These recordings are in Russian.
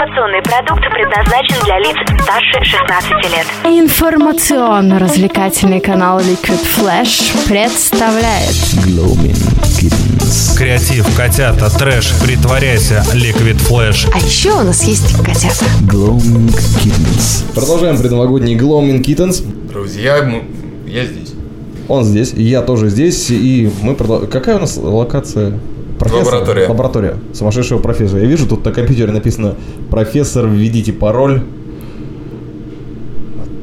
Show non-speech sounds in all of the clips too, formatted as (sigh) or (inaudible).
Информационный продукт предназначен для лиц старше 16 лет. Информационно-развлекательный канал Liquid Flash представляет Gloaming Kittens. Креатив, котята, трэш, притворяйся, Liquid Flash. А еще у нас есть котята. Gloaming Kittens. Продолжаем предновогодний Gloaming Kittens. Друзья, я здесь. Он здесь, я тоже здесь, и мы продол- Какая у нас локация? Лаборатория. Лаборатория. Сумасшедшего профессора. Я вижу, тут на компьютере написано «Профессор, введите пароль».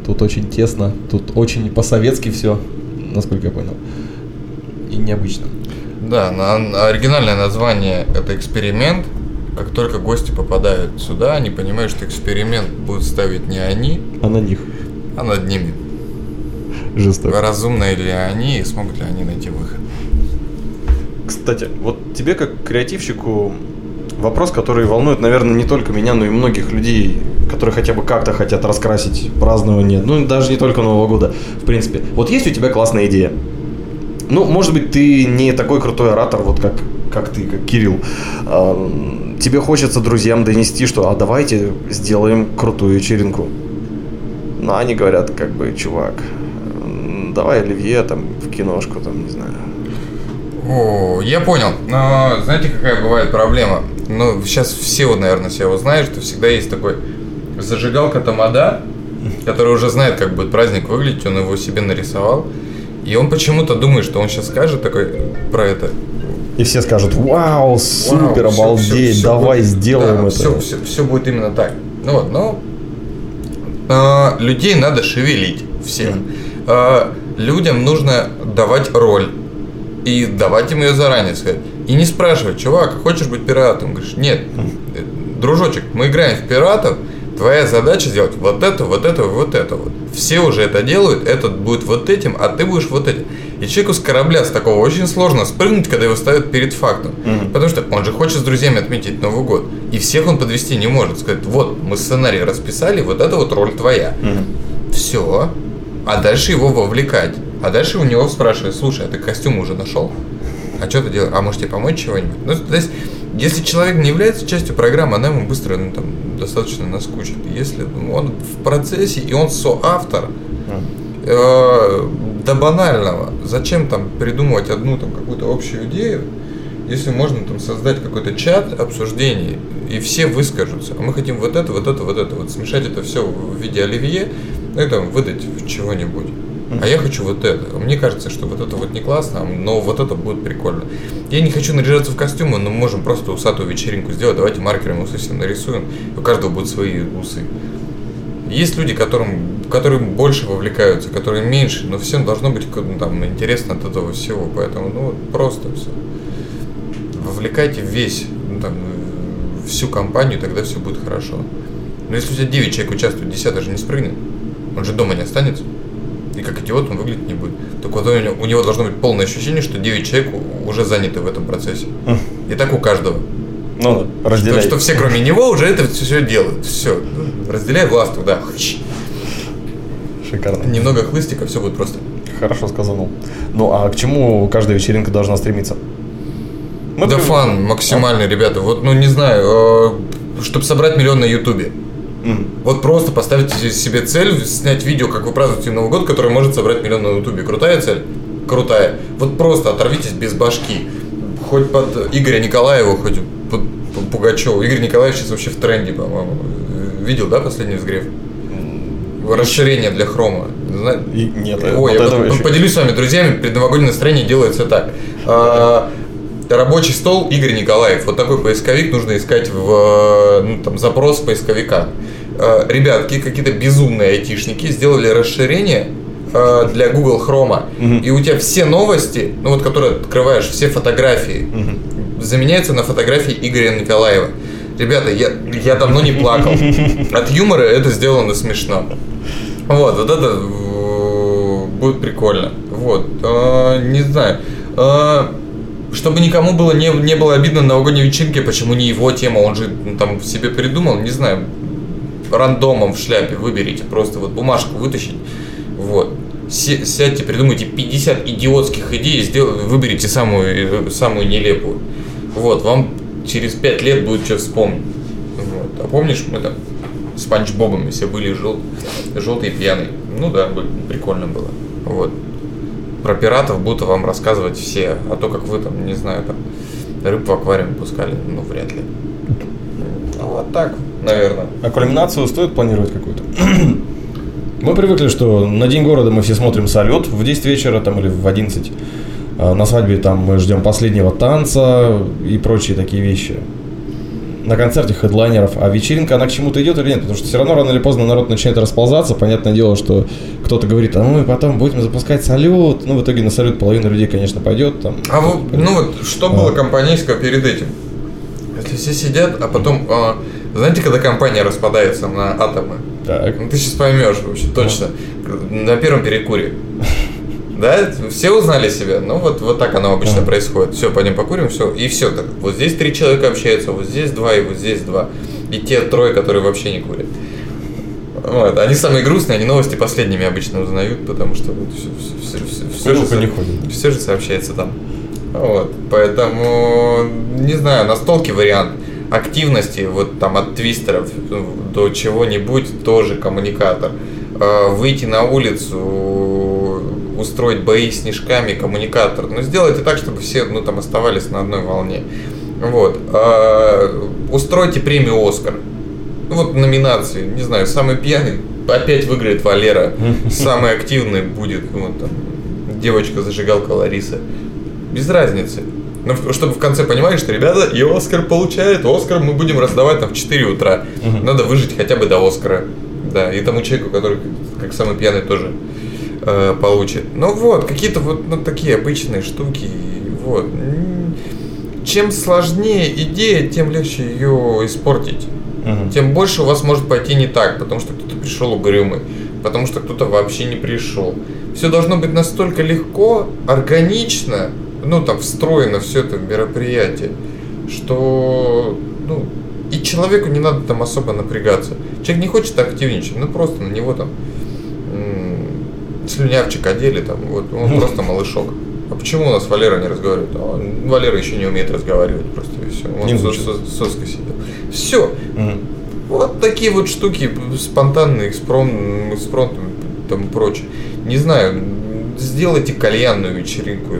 Тут очень тесно, тут очень по-советски все, насколько я понял. И необычно. Да, на, на оригинальное название это эксперимент. Как только гости попадают сюда, они понимают, что эксперимент будут ставить не они, А на них а над ними. жестоко. Разумные ли они и смогут ли они найти выход. Кстати, вот тебе как креативщику вопрос, который волнует, наверное, не только меня, но и многих людей, которые хотя бы как-то хотят раскрасить празднование, ну даже не только Нового года, в принципе. Вот есть у тебя классная идея. Ну, может быть, ты не такой крутой оратор, вот как, как ты, как Кирилл. Тебе хочется друзьям донести, что а давайте сделаем крутую вечеринку. Но они говорят, как бы, чувак, давай оливье там в киношку, там, не знаю. О, я понял. Но знаете, какая бывает проблема? Ну, сейчас все вот, наверное, все его знают, что всегда есть такой зажигалка тамада, который уже знает, как будет праздник выглядеть, он его себе нарисовал. И он почему-то думает, что он сейчас скажет такой про это. И все скажут, вау, супер, Вау, обалдеть, всё- всё давай будет- сделаем да, это. Все, все, все будет именно так. Ну вот, но а, людей надо шевелить всех. А, людям нужно давать роль. И давать им ее заранее сказать. И не спрашивать, чувак, хочешь быть пиратом? Говоришь, нет, э, дружочек, мы играем в пиратов, твоя задача сделать вот это, вот это, вот это вот. Все уже это делают, этот будет вот этим, а ты будешь вот этим. И человеку с корабля с такого очень сложно спрыгнуть, когда его ставят перед фактом. Потому что он же хочет с друзьями отметить Новый год. И всех он подвести не может. Сказать, вот, мы сценарий расписали, вот это вот роль твоя. Все. А дальше его вовлекать. А дальше у него спрашивают, слушай, а ты костюм уже нашел? А что ты делаешь? А может тебе помочь чего-нибудь? Ну, то есть, если человек не является частью программы, она ему быстро ну, там, достаточно наскучит. Если он в процессе и он соавтор, э, до банального, зачем там придумывать одну там какую-то общую идею, если можно там создать какой-то чат обсуждений, и все выскажутся. А мы хотим вот это, вот это, вот это, вот смешать это все в виде оливье, ну и там выдать чего-нибудь. А я хочу вот это. Мне кажется, что вот это вот не классно, но вот это будет прикольно. Я не хочу наряжаться в костюмы, но мы можем просто усатую вечеринку сделать. Давайте маркерами усы всем нарисуем. У каждого будут свои усы. Есть люди, которым, которые больше вовлекаются, которые меньше, но всем должно быть ну, там, интересно от этого всего. Поэтому ну, вот просто все. Вовлекайте весь, ну, там, всю компанию, тогда все будет хорошо. Но если у тебя 9 человек участвует, 10 же не спрыгнет, он же дома не останется. И как идиот он выглядеть не будет. Так вот у него, должно быть полное ощущение, что 9 человек уже заняты в этом процессе. И так у каждого. Ну, да, То, разделяй. что все, кроме него, уже это все делают. Все. Разделяй власть туда. Шикарно. Немного хлыстика, все будет просто. Хорошо сказано. Ну, а к чему каждая вечеринка должна стремиться? Мы да при- фан максимальный, ребята. Вот, ну не знаю, чтобы собрать миллион на Ютубе. М. Вот просто поставьте себе цель снять видео, как вы празднуете Новый год, который может собрать миллион на Ютубе. Крутая цель? Крутая. Вот просто оторвитесь без башки. Хоть под Игоря Николаева, хоть под Пугачева. Игорь Николаев сейчас вообще в тренде, по-моему. Видел, да, последний взгрев? Расширение для хрома. Зна- И нет, Ой, вот я этого вот еще- поделюсь с вами, друзьями, предновогоднее настроение делается так. А, Рабочий стол Игорь Николаев. Вот такой поисковик нужно искать в ну, там, запрос поисковика. А, Ребятки, какие-то безумные айтишники сделали расширение а, для Google Chrome. И у тебя все новости, ну вот которые открываешь, все фотографии, заменяются на фотографии Игоря Николаева. Ребята, я, я давно не плакал. (laughs) От юмора это сделано смешно. Вот, вот это э, будет прикольно. Вот, э, не знаю. Э, чтобы никому было не, не было обидно на новогодней вечеринке, почему не его тема, он же ну, там себе придумал, не знаю, рандомом в шляпе выберите, просто вот бумажку вытащить, вот. Сядьте, придумайте 50 идиотских идей, и сдел- выберите самую, э, самую нелепую. Вот, вам через 5 лет будет что вспомнить. Вот. А помнишь, мы там с Панч Бобом все были жел... желтый и пьяный. Ну да, прикольно было. Вот. Про пиратов будто вам рассказывать все, а то как вы там, не знаю, там рыб в аквариум пускали, ну вряд ли. Ну вот так, наверное. А кульминацию стоит планировать какую-то? (clears throat) Мы привыкли, что на День города мы все смотрим салют в 10 вечера там, или в 11. А На свадьбе там мы ждем последнего танца и прочие такие вещи. На концерте хедлайнеров. А вечеринка, она к чему-то идет или нет? Потому что все равно рано или поздно народ начинает расползаться. Понятное дело, что кто-то говорит, а мы потом будем запускать салют. Ну, в итоге на салют половина людей, конечно, пойдет. Там, А вот, ну вот, что было А. компанейского перед этим? Если все сидят, а потом, а, знаете, когда компания распадается на атомы? Так. Ну, ты сейчас поймешь вообще точно. На первом перекуре. Да? Все узнали себя? Ну, вот, вот так оно обычно Ага. происходит. Все, пойдем покурим, все. И все так. Вот здесь три человека общаются, вот здесь два, и вот здесь два. И те трое, которые вообще не курят. Вот. Они самые грустные, они новости последними обычно узнают, потому что вот все, все, все, все, Курилка же, не ходит. все же сообщается там. Вот. Поэтому, не знаю, настолки вариант активности, вот там от твистеров ну, до чего-нибудь тоже коммуникатор. Э, Выйти на улицу, устроить бои снежками, коммуникатор. Но сделайте так, чтобы все ну, там оставались на одной волне. Вот. Э, Устройте премию Оскар. Ну, Вот номинации, не знаю, самый пьяный опять выиграет Валера, (laughs) самый активный будет ну, вот, там, девочка-зажигалка Лариса. Без разницы. Но в- чтобы в конце понимали, что ребята, и Оскар получает, Оскар мы будем раздавать там в 4 утра. Надо выжить хотя бы до Оскара. Да, и тому человеку, который как самый пьяный тоже э, получит. Ну вот, какие-то вот ну, такие обычные штуки. Вот. Чем сложнее идея, тем легче ее испортить Мгм. тем больше у вас может пойти не так, потому что кто-то пришел угрюмый, потому что кто-то вообще не пришел. Все должно быть настолько легко, органично, ну там встроено все это мероприятие, что ну и человеку не надо там особо напрягаться. Человек не хочет активничать, ну просто на него там слюнявчик одели, там, вот он (laughs) просто малышок. А почему у нас Валера не разговаривает? А он- Валера еще не умеет разговаривать просто и все. Он Не с, учится. с- с соской сидел. Все. Мгм. Вот такие вот штуки спонтанные, экспромт, экспромт там и прочее. Не знаю, сделайте кальянную вечеринку,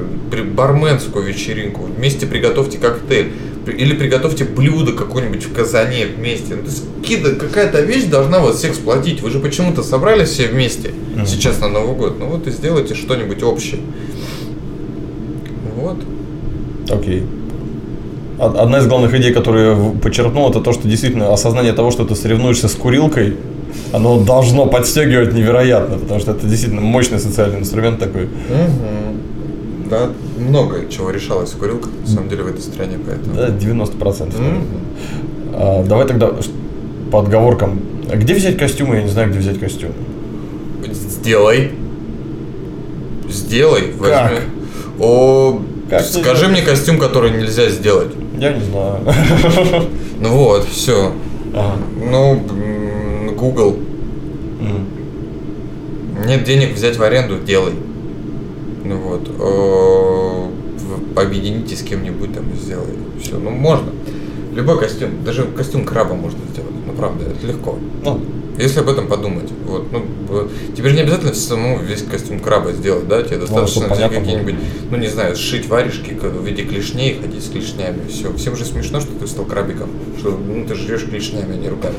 барменскую вечеринку, вместе приготовьте коктейль. Или приготовьте блюдо какое-нибудь в казане вместе. Ну, то есть какая-то вещь должна вас всех сплотить. Вы же почему-то собрались все вместе Мгм. сейчас на Новый год. Ну вот и сделайте что-нибудь общее. Вот. Окей. Од- Одна из главных идей, которую я подчеркнул, это то, что действительно осознание того, что ты соревнуешься с курилкой, оно должно подстегивать невероятно, потому что это действительно мощный социальный инструмент такой. Да, много чего решалось в курилках, на самом деле, в этой стране, поэтому. Да, 90%. Мгм. А, давай тогда по отговоркам. Где взять костюмы? Я не знаю, где взять костюм. Сделай. Сделай. Как? Возьми. О, Как скажи мне костюм, который нельзя сделать. Я не знаю. Ну вот, все. Ага. Ну, Google. М. Нет денег взять в аренду, делай. Ну вот. О, Объедините с кем-нибудь там и сделай. Все. Ну можно. Любой костюм, даже костюм краба можно сделать. Ну правда, это легко. Ну, Если об этом подумать, вот, ну, тебе же не обязательно самому весь костюм краба сделать, да, тебе достаточно чтобы взять какие-нибудь, ну, не знаю, сшить варежки в виде клешней, ходить с клешнями, все. Всем же смешно, что ты стал крабиком, что, ну, ты жрешь клешнями, а не руками.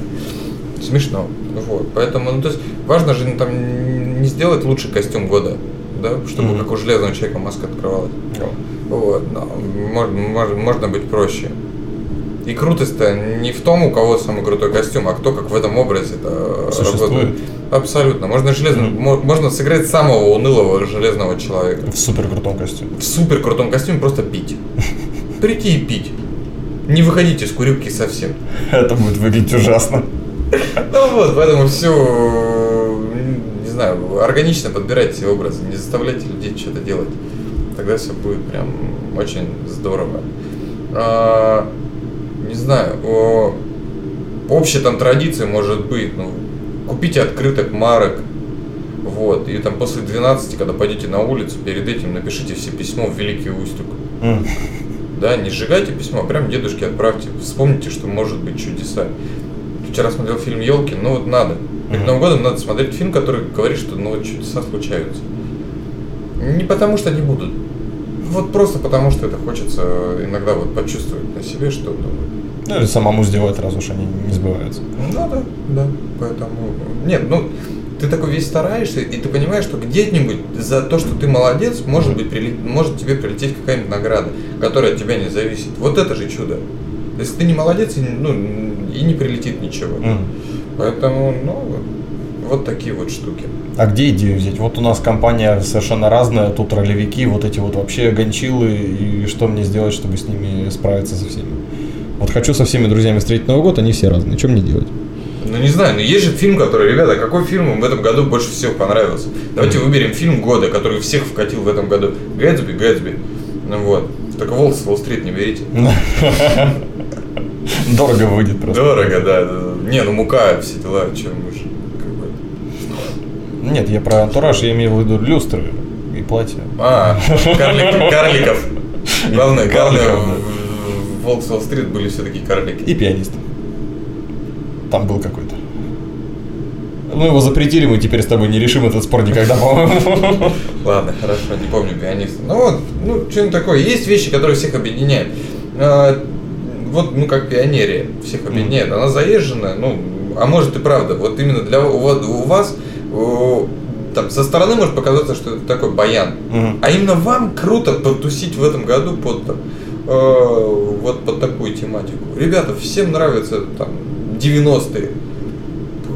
Смешно, вот, поэтому, ну, то есть, важно же ну, там не сделать лучший костюм года, да, чтобы Мгм. как у железного человека маска открывалась. ну, Вот, но можно, можно, можно быть проще. И крутость-то не в том, у кого самый крутой костюм, а кто как в этом образе это Существует. Абсолютно. Можно железно, мо- можно сыграть самого унылого железного человека. в супер крутом костюме. В супер крутом костюме просто пить. Прийти и пить. Не выходите из курилки совсем. Это будет выглядеть ужасно. Ну вот, поэтому все, не знаю, органично подбирайте образы, не заставляйте людей что-то делать. Тогда все будет прям очень здорово. Не знаю, о, общей там традиции может быть, ну, купите открыток марок, вот, и там после 12, когда пойдете на улицу, перед этим напишите все письмо в Великий Устюг. М. Да, не сжигайте письмо, а прям дедушке отправьте. Вспомните, что может быть чудеса. вчера смотрел фильм Елки, ну вот надо. Перед. Новым годом надо смотреть фильм, который говорит, что ну вот чудеса случаются. Не потому что они будут. Вот просто потому, что это хочется иногда вот почувствовать на себе, что ну, или самому сделать, раз уж они не сбываются. Ну да, да. Поэтому. Нет, ну ты такой весь стараешься, и ты понимаешь, что где-нибудь за то, что ты молодец, может быть, прилет- может тебе прилететь какая-нибудь награда, которая от тебя не зависит. Вот это же чудо. Если ты не молодец, и, ну, и не прилетит ничего. Мгм. Поэтому, ну, вот, такие вот штуки. А где идею взять? Вот у нас компания совершенно разная, тут ролевики, вот эти вот вообще гончилы, и что мне сделать, чтобы с ними справиться со всеми? Вот хочу со всеми друзьями встретить Новый год, они все разные, что мне делать? Ну не знаю, но есть же фильм, который, ребята, какой фильм вам в этом году больше всего понравился? Давайте выберем фильм года, который всех вкатил в этом году. Гэтсби, Гэтсби. Ну вот. Только Волк с Уолл-стрит не берите. (laughs) Дорого выйдет просто. Дорого, да. Не, ну мука, все дела, чем уж. Бы. Нет, я про антураж, я имею в виду люстры и платья. А, карлик- (laughs) карликов. Главное, главное, в- в Волк с Уолл-стрит были все такие карлики. И пианист. Там был какой-то. Ну, его запретили, мы теперь с тобой не решим этот спор никогда, (laughs) по-моему. Ладно, хорошо, не помню пианиста. Ну вот, ну что-нибудь такое. Есть вещи, которые всех объединяют. А, Вот, ну как пионерия всех объединяет. Она заезженная, ну, а может и правда. Вот именно для вас, у вас там, со стороны может показаться, что это такой баян. Мгм. А именно вам круто потусить в этом году под там, э, вот под такую тематику. Ребята, всем нравятся там 90-е.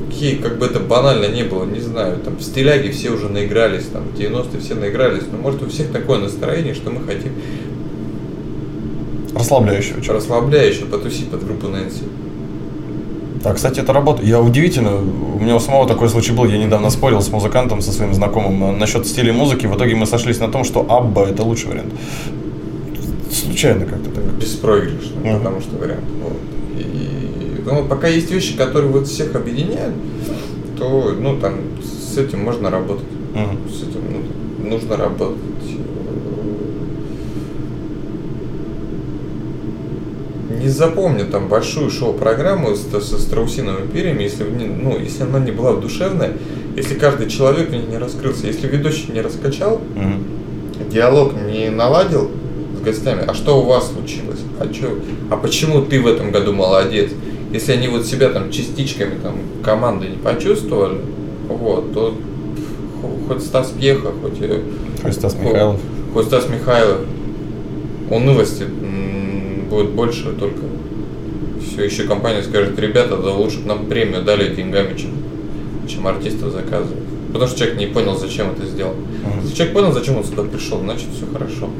Окей, как бы это банально не было, не знаю, там в стиляге все уже наигрались, там в 90-е все наигрались, но может у всех такое настроение, что мы хотим Расслабляющего чего. расслабляюще потусить под группу Нэнси. Да, кстати, это работает. Я удивительно, у меня у самого такой случай был. Я недавно спорил с музыкантом, со своим знакомым э, насчет стиля музыки. В итоге мы сошлись на том, что Абба это лучший вариант. Случайно как-то так. Беспроигрышно, Мгм. потому что вариант. Вот. И ну, пока есть вещи, которые вот всех объединяют, то ну там с этим можно работать. Мгм. С этим ну, нужно работать. Не запомню там большую шоу-программу с- со страусиновыми перьями, если, ну, если она не была душевная, если каждый человек в ней не раскрылся, если ведущий не раскачал, Мгм. диалог не наладил с гостями, а что у вас случилось? А, чё, а почему ты в этом году молодец? Если они вот себя там частичками там команды не почувствовали, вот, то хо- хоть Стас Пьеха, хоть, э, Хоть Стас Михайлов. хоть Стас Михайлов, унылости будет больше только. Все, еще компания скажет, ребята, да лучше бы нам премию дали деньгами, чем, чем артистов заказывать. Потому что человек не понял, зачем это сделал. Мгм. Если человек понял, зачем он сюда пришел, значит все хорошо.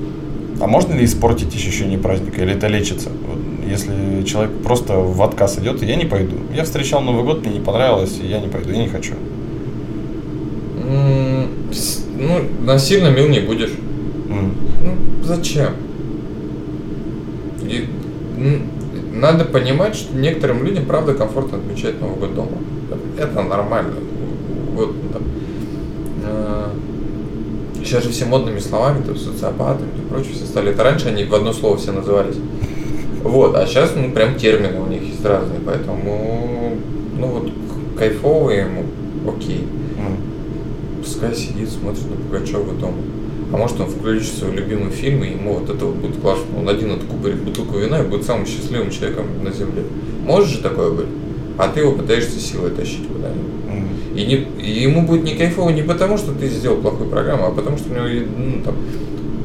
А можно ли испортить ощущение праздника? Или это лечится? Вот Если человек просто в отказ идет, я не пойду. Я встречал Новый год, мне не понравилось, и я не пойду, я не хочу. С- Ну, насильно мил не будешь. М. Ну, зачем? И, надо понимать, что некоторым людям, правда, комфортно отмечать Новый год дома. Это нормально. Вот, там, э, сейчас же все модными словами, там, социопатами и прочее все стали. Это раньше они в одно слово все назывались. Вот, а сейчас, ну, прям термины у них есть разные, поэтому, ну, вот, к- кайфово ему, окей. Пускай сидит, смотрит на Пугачева дома. А может он включит свой любимый фильм, и ему вот это вот будет классно. Он один откупорит бутылку вина и будет самым счастливым человеком на земле. Может же такое быть? А ты его пытаешься силой тащить куда-нибудь. М. И, не, и ему будет не кайфово не потому, что ты сделал плохую программу, а потому что у него ну, там,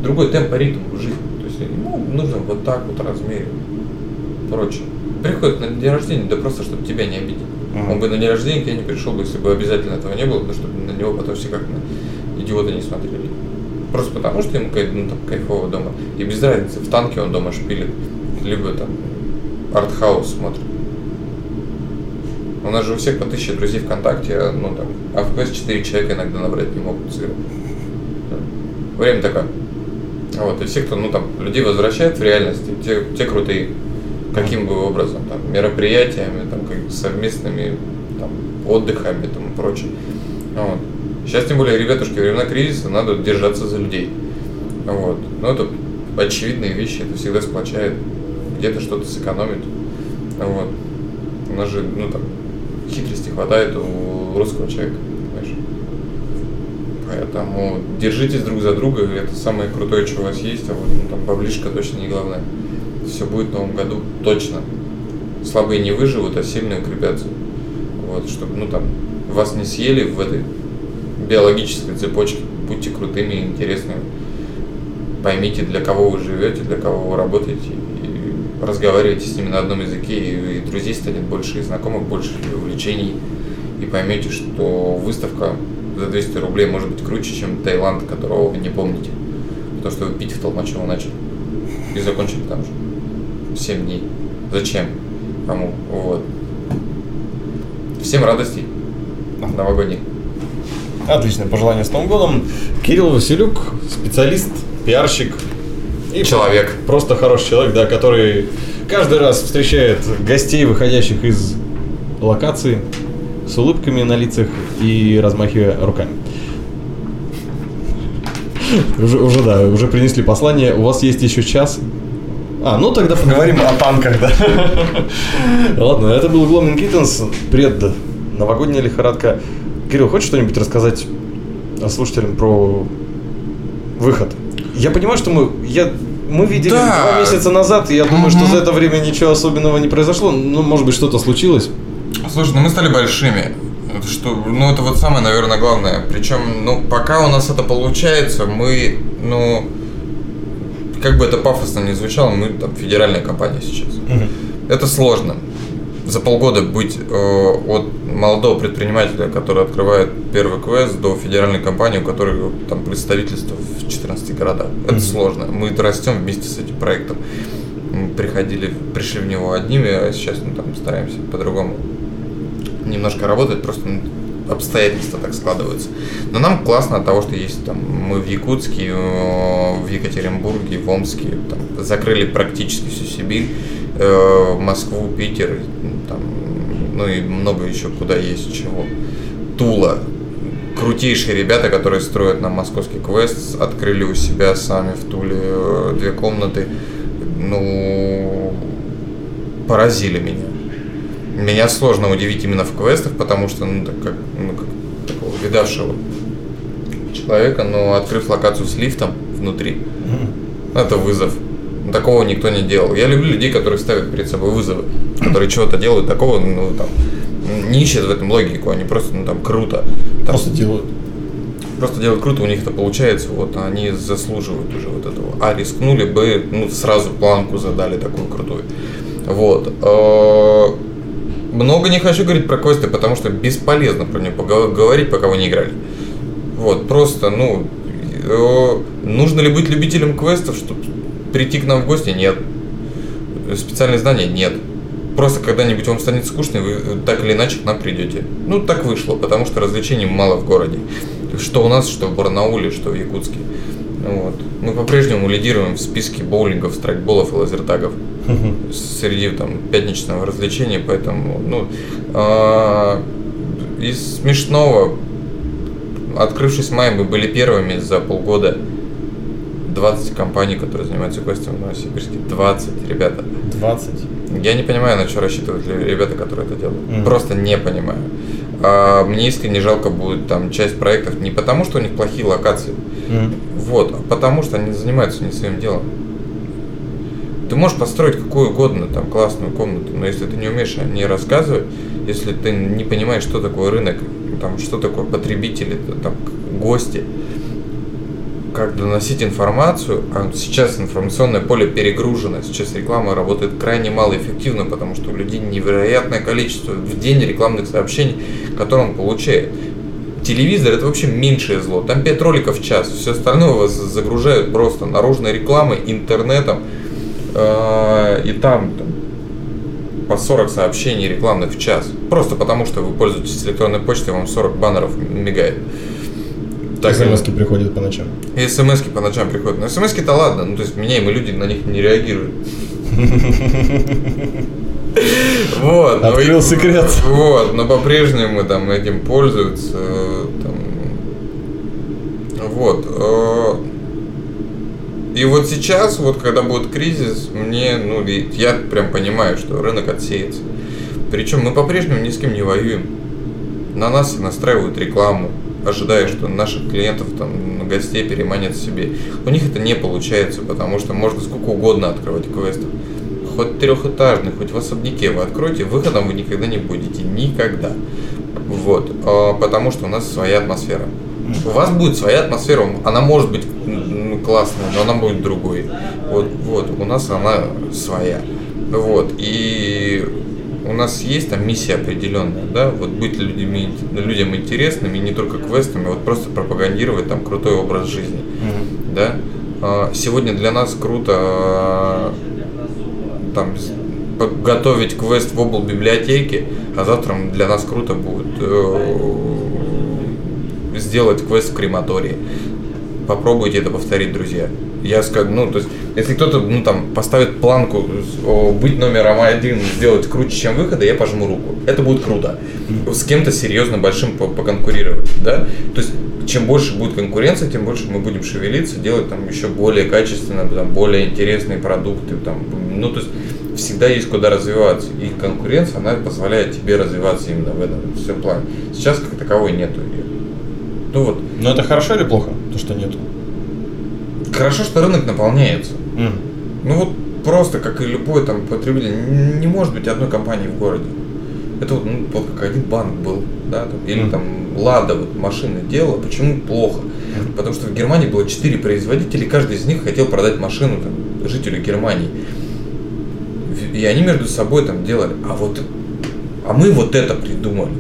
другой темп, ритм в жизни. То есть ему нужно вот так вот размерить. Прочее. Приходит на день рождения, да просто, чтобы тебя не обидеть. Мгм. Он бы на день рождения к тебе не пришел бы, если бы обязательно этого не было, потому что на него потом все как на идиота не смотрели. Просто потому, что ему ну, там, кайфово дома. И без разницы, в танке он дома шпилит, либо там артхаус смотрит. У нас же у всех по тысяче друзей ВКонтакте, а, ну там, а в КС 4 человека иногда набрать не могут сыграть. Время такое. Вот, и все, кто, ну там, людей возвращает в реальность, те, те крутые, каким бы образом, там, мероприятиями, там, как совместными там, отдыхами и прочее. Вот. Сейчас, тем более, ребятушки, времена кризиса, надо держаться за людей. Вот. Но это очевидные вещи, это всегда сплочает, где-то что-то сэкономит. Вот. нас же, ну там, хитрости хватает у русского человека, понимаешь? Поэтому держитесь друг за друга, это самое крутое, что у вас есть, а вот ну, там баблишка точно не главное. Все будет в новом году, точно. Слабые не выживут, а сильные укрепятся. Вот, чтобы, ну там, вас не съели в этой биологической цепочке. Будьте крутыми, интересными. Поймите, для кого вы живете, для кого вы работаете. И разговаривайте с ними на одном языке, и, и друзей станет больше, и знакомых больше, и увлечений. И поймете, что выставка за 200 рублей может быть круче, чем Таиланд, которого вы не помните. Потому что вы пить в Толмачево начали. И закончили там же. 7 дней. Зачем? Кому? Вот. Всем радостей новогодних. Отличное пожелание с Новым годом. Кирилл Василюк, специалист, пиарщик. И Человек. Просто хороший человек, да, который каждый раз встречает гостей, выходящих из локации, с улыбками на лицах и размахивая руками. Уже, уже, да, уже принесли послание. У вас есть еще час. А, ну тогда поговорим о танках, да. (laughs) Ладно, это был Гломин Киттенс, пред новогодняя лихорадка. Кирилл, хочешь что-нибудь рассказать слушателям про выход? Я понимаю, что мы, я, мы видели Да. два месяца назад, и я думаю, что Мгм. за это время ничего особенного не произошло. Ну, может быть, что-то случилось. Слушай, ну мы стали большими. Это Что, ну это вот самое, наверное, главное. Причем, ну, пока у нас это получается, мы, ну, как бы это пафосно не звучало, мы там федеральная компания сейчас. Это сложно. За полгода быть э, от молодого предпринимателя, который открывает первый квест, до федеральной компании, у которой там представительство в 14 городах. Это сложно. Мы растем вместе с этим проектом. Мы приходили, пришли в него одними, а сейчас мы там стараемся по-другому немножко работать, просто ну, обстоятельства так складываются. Но нам классно от того, что есть там мы в Якутске, э, в Екатеринбурге, в Омске, там, закрыли практически всю Сибирь, Москву, Питер, там, ну и много еще куда есть чего. Тула. Крутейшие ребята, которые строят нам московский квест, открыли у себя сами в Туле э, две комнаты. Ну, поразили меня. Меня сложно удивить именно в квестах, потому что, ну, так как, ну, как такого видавшего человека, но открыв локацию с лифтом внутри, это вызов. Такого никто не делал. Я люблю людей, которые ставят перед собой вызовы, которые чего-то делают такого, ну, там, не ищут в этом логику, они просто, ну, там, круто. Там, Просто делают. просто делают круто, у них это получается, вот они заслуживают уже вот этого. А рискнули бы, ну, сразу планку задали такую крутую. Вот. Э, Много не хочу говорить про квесты, потому что бесполезно про пого- говорить, пока вы не играли. Вот, просто, ну, э, нужно ли быть любителем квестов, чтобы прийти к нам в гости? Нет. Специальные знания? Нет. Просто когда-нибудь вам станет скучно, и вы так или иначе к нам придете. Ну, так вышло, потому что развлечений мало в городе. Что у нас, что в Барнауле, что в Якутске. Вот. Мы по-прежнему лидируем в списке боулингов, страйкболов и лазертагов среди там пятничного развлечения, поэтому, ну, а, из смешного, открывшись в мае, мы были первыми за полгода 20 компаний, которые занимаются квестами в Новосибирске. 20, ребята. 20. Я не понимаю, на что рассчитывают ребята, которые это делают. Мгм. Просто не понимаю. А, мне искренне жалко будет там часть проектов не потому, что у них плохие локации, вот, а потому что они занимаются не своим делом. Ты можешь построить какую угодно там классную комнату, но если ты не умеешь о ней рассказывать, если ты не понимаешь, что такое рынок, там, что такое потребители, там, гости, как доносить информацию, а сейчас информационное поле перегружено, сейчас реклама работает крайне малоэффективно, потому что у людей невероятное количество в день рекламных сообщений, которые он получает. Телевизор это вообще меньшее зло. Там 5 роликов в час. Все остальное вас загружают просто наружной рекламой, интернетом. э, И там, там по 40 сообщений рекламных в час. Просто потому, что вы пользуетесь электронной почтой, вам 40 баннеров мигает. Так Так, смс приходят по ночам. и смс по ночам приходят. Но смс то ладно, ну то есть меняемые люди на них не реагируют. (laughs) Вот. Открыл секрет. Вот, но по-прежнему там этим пользуются. Вот. э, И вот сейчас, вот когда будет кризис, мне, ну, я прям понимаю, что рынок отсеется. Причем мы по-прежнему ни с кем не воюем. На нас настраивают рекламу, ожидая, что наших клиентов, там, гостей переманят себе. У них это не получается, потому что можно сколько угодно открывать квестов. Хоть трехэтажный, хоть в особняке вы откроете, выходом вы никогда не будете. Никогда. Вот. А, Потому что у нас своя атмосфера. У вас будет своя атмосфера, она может быть классная, но она будет другой. Вот, вот, у нас она своя. Вот, и у нас есть там миссия определенная, да, вот быть людьми, людям интересными, не только квестами, вот просто пропагандировать там крутой образ жизни, да. А, Сегодня для нас круто а, там готовить квест в обл библиотеке, а завтра для нас круто будет э, сделать квест в крематории. Попробуйте это повторить, друзья. Я скажу, ну, то есть, если кто-то, ну, там, поставит планку о, быть номером один, сделать круче, чем выхода, я пожму руку. Это будет круто. С кем-то серьезно большим по- поконкурировать, да? То есть, чем больше будет конкуренция, тем больше мы будем шевелиться, делать там еще более качественно, там, более интересные продукты, там, ну, то есть, всегда есть куда развиваться. И конкуренция, она позволяет тебе развиваться именно в этом всем плане. Сейчас как таковой нету. Ну вот, Но это хорошо или плохо, то, что нету? хорошо, что рынок наполняется. Ну вот просто, как и любой там потребитель, не может быть одной компании в городе. Это вот, ну, вот как один банк был, да, там, или Мгм. там Лада вот машины делала. Почему плохо? Потому что в Германии было четыре производителя, и каждый из них хотел продать машину там, жителю Германии. И они между собой там делали. А вот, а мы вот это придумали.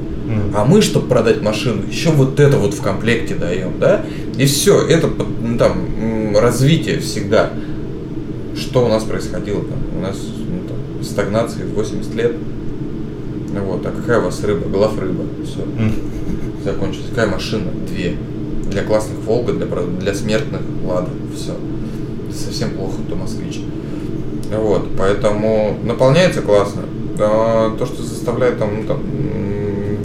А мы, чтобы продать машину, еще вот это вот в комплекте даем, да? И все, это ну, там развитие всегда. Что у нас происходило там? У нас ну, там, стагнация в 80 лет. Вот, а какая у вас рыба? Глав рыба. Все. Закончилось. Какая машина? Две. Для классных Волга, для, для смертных Лада. Все. Совсем плохо, то москвич. Вот, поэтому наполняется классно. А, То, что заставляет там, ну, там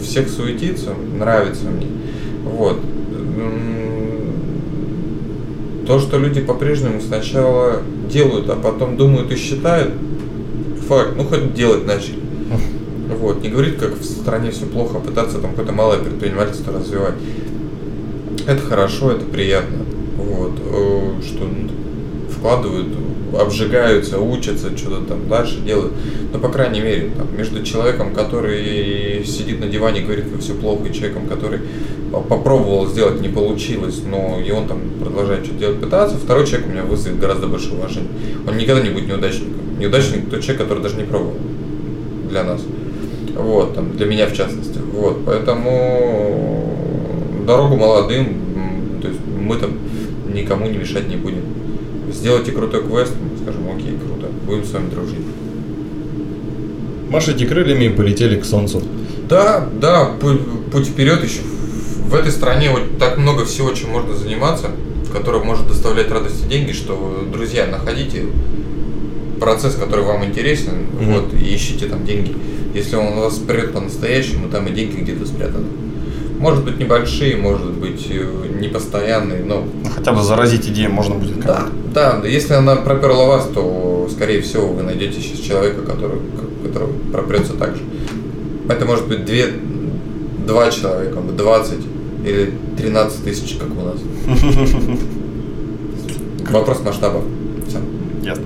всех суетиться, нравится мне. Вот. То, что люди по-прежнему сначала делают, а потом думают и считают, факт, ну хоть делать начали. Вот, не говорит, как в стране все плохо, а пытаться там какое-то малое предпринимательство развивать. Это хорошо, это приятно. Вот, э, что вкладывают, обжигаются, учатся, что-то там дальше делают. Но, по крайней мере, там, между человеком, который сидит на диване и говорит, как все плохо, и человеком, который попробовал сделать, не получилось, но и он там продолжает что-то делать, пытаться, второй человек у меня вызовет гораздо больше уважения. Он никогда не будет неудачником. Неудачник тот человек, который даже не пробовал для нас. Вот, там, для меня в частности. Вот, поэтому дорогу молодым, то есть мы там никому не мешать не будем. Сделайте крутой квест, мы скажем, окей, круто, будем с вами дружить. Машите крыльями и полетели к солнцу. Да, да, путь, путь вперед еще. В этой стране вот так много всего, чем можно заниматься, которое может доставлять радость и деньги, что, друзья, находите процесс, который вам интересен, Мгм. вот, и ищите там деньги. Если он вас прет по-настоящему, там и деньги где-то спрятаны. Может быть небольшие, может быть э, непостоянные, но Ну, Хотя бы заразить идею можно будет. да, да, да, если она проперла вас, то, скорее всего, вы найдете сейчас человека, который, который пропрется так же. Это может быть две, два человека, 20 или 13 тысяч, как у нас. (laughs) Вопрос масштаба. Всё. Ясно.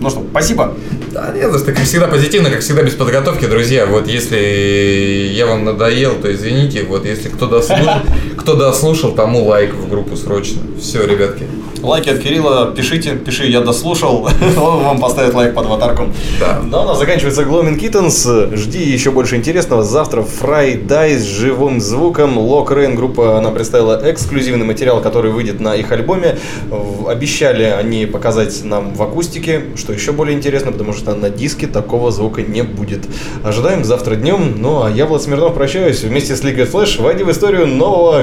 Ну что, спасибо. Да, не за что, как всегда позитивно, как всегда без подготовки, друзья. Вот если я вам надоел, то извините. Вот если кто дослушал, (laughs) кто дослушал, тому лайк в группу срочно. Все, ребятки. Лайки от Кирилла пишите, пиши, я дослушал, (laughs) он вам поставит лайк под аватарку. Да. Да, у нас заканчивается Gloaming Kittens. Жди еще больше интересного. Завтра Friday с живым звуком. Лок Рейн группа, она представила эксклюзивный материал, который выйдет на их альбоме. Обещали они показать нам в акустике, что еще более интересно, потому что на диске такого звука не будет. Ожидаем завтра днем. Ну а я, Влад Смирнов, прощаюсь вместе с Liquid Flash. Войди в историю нового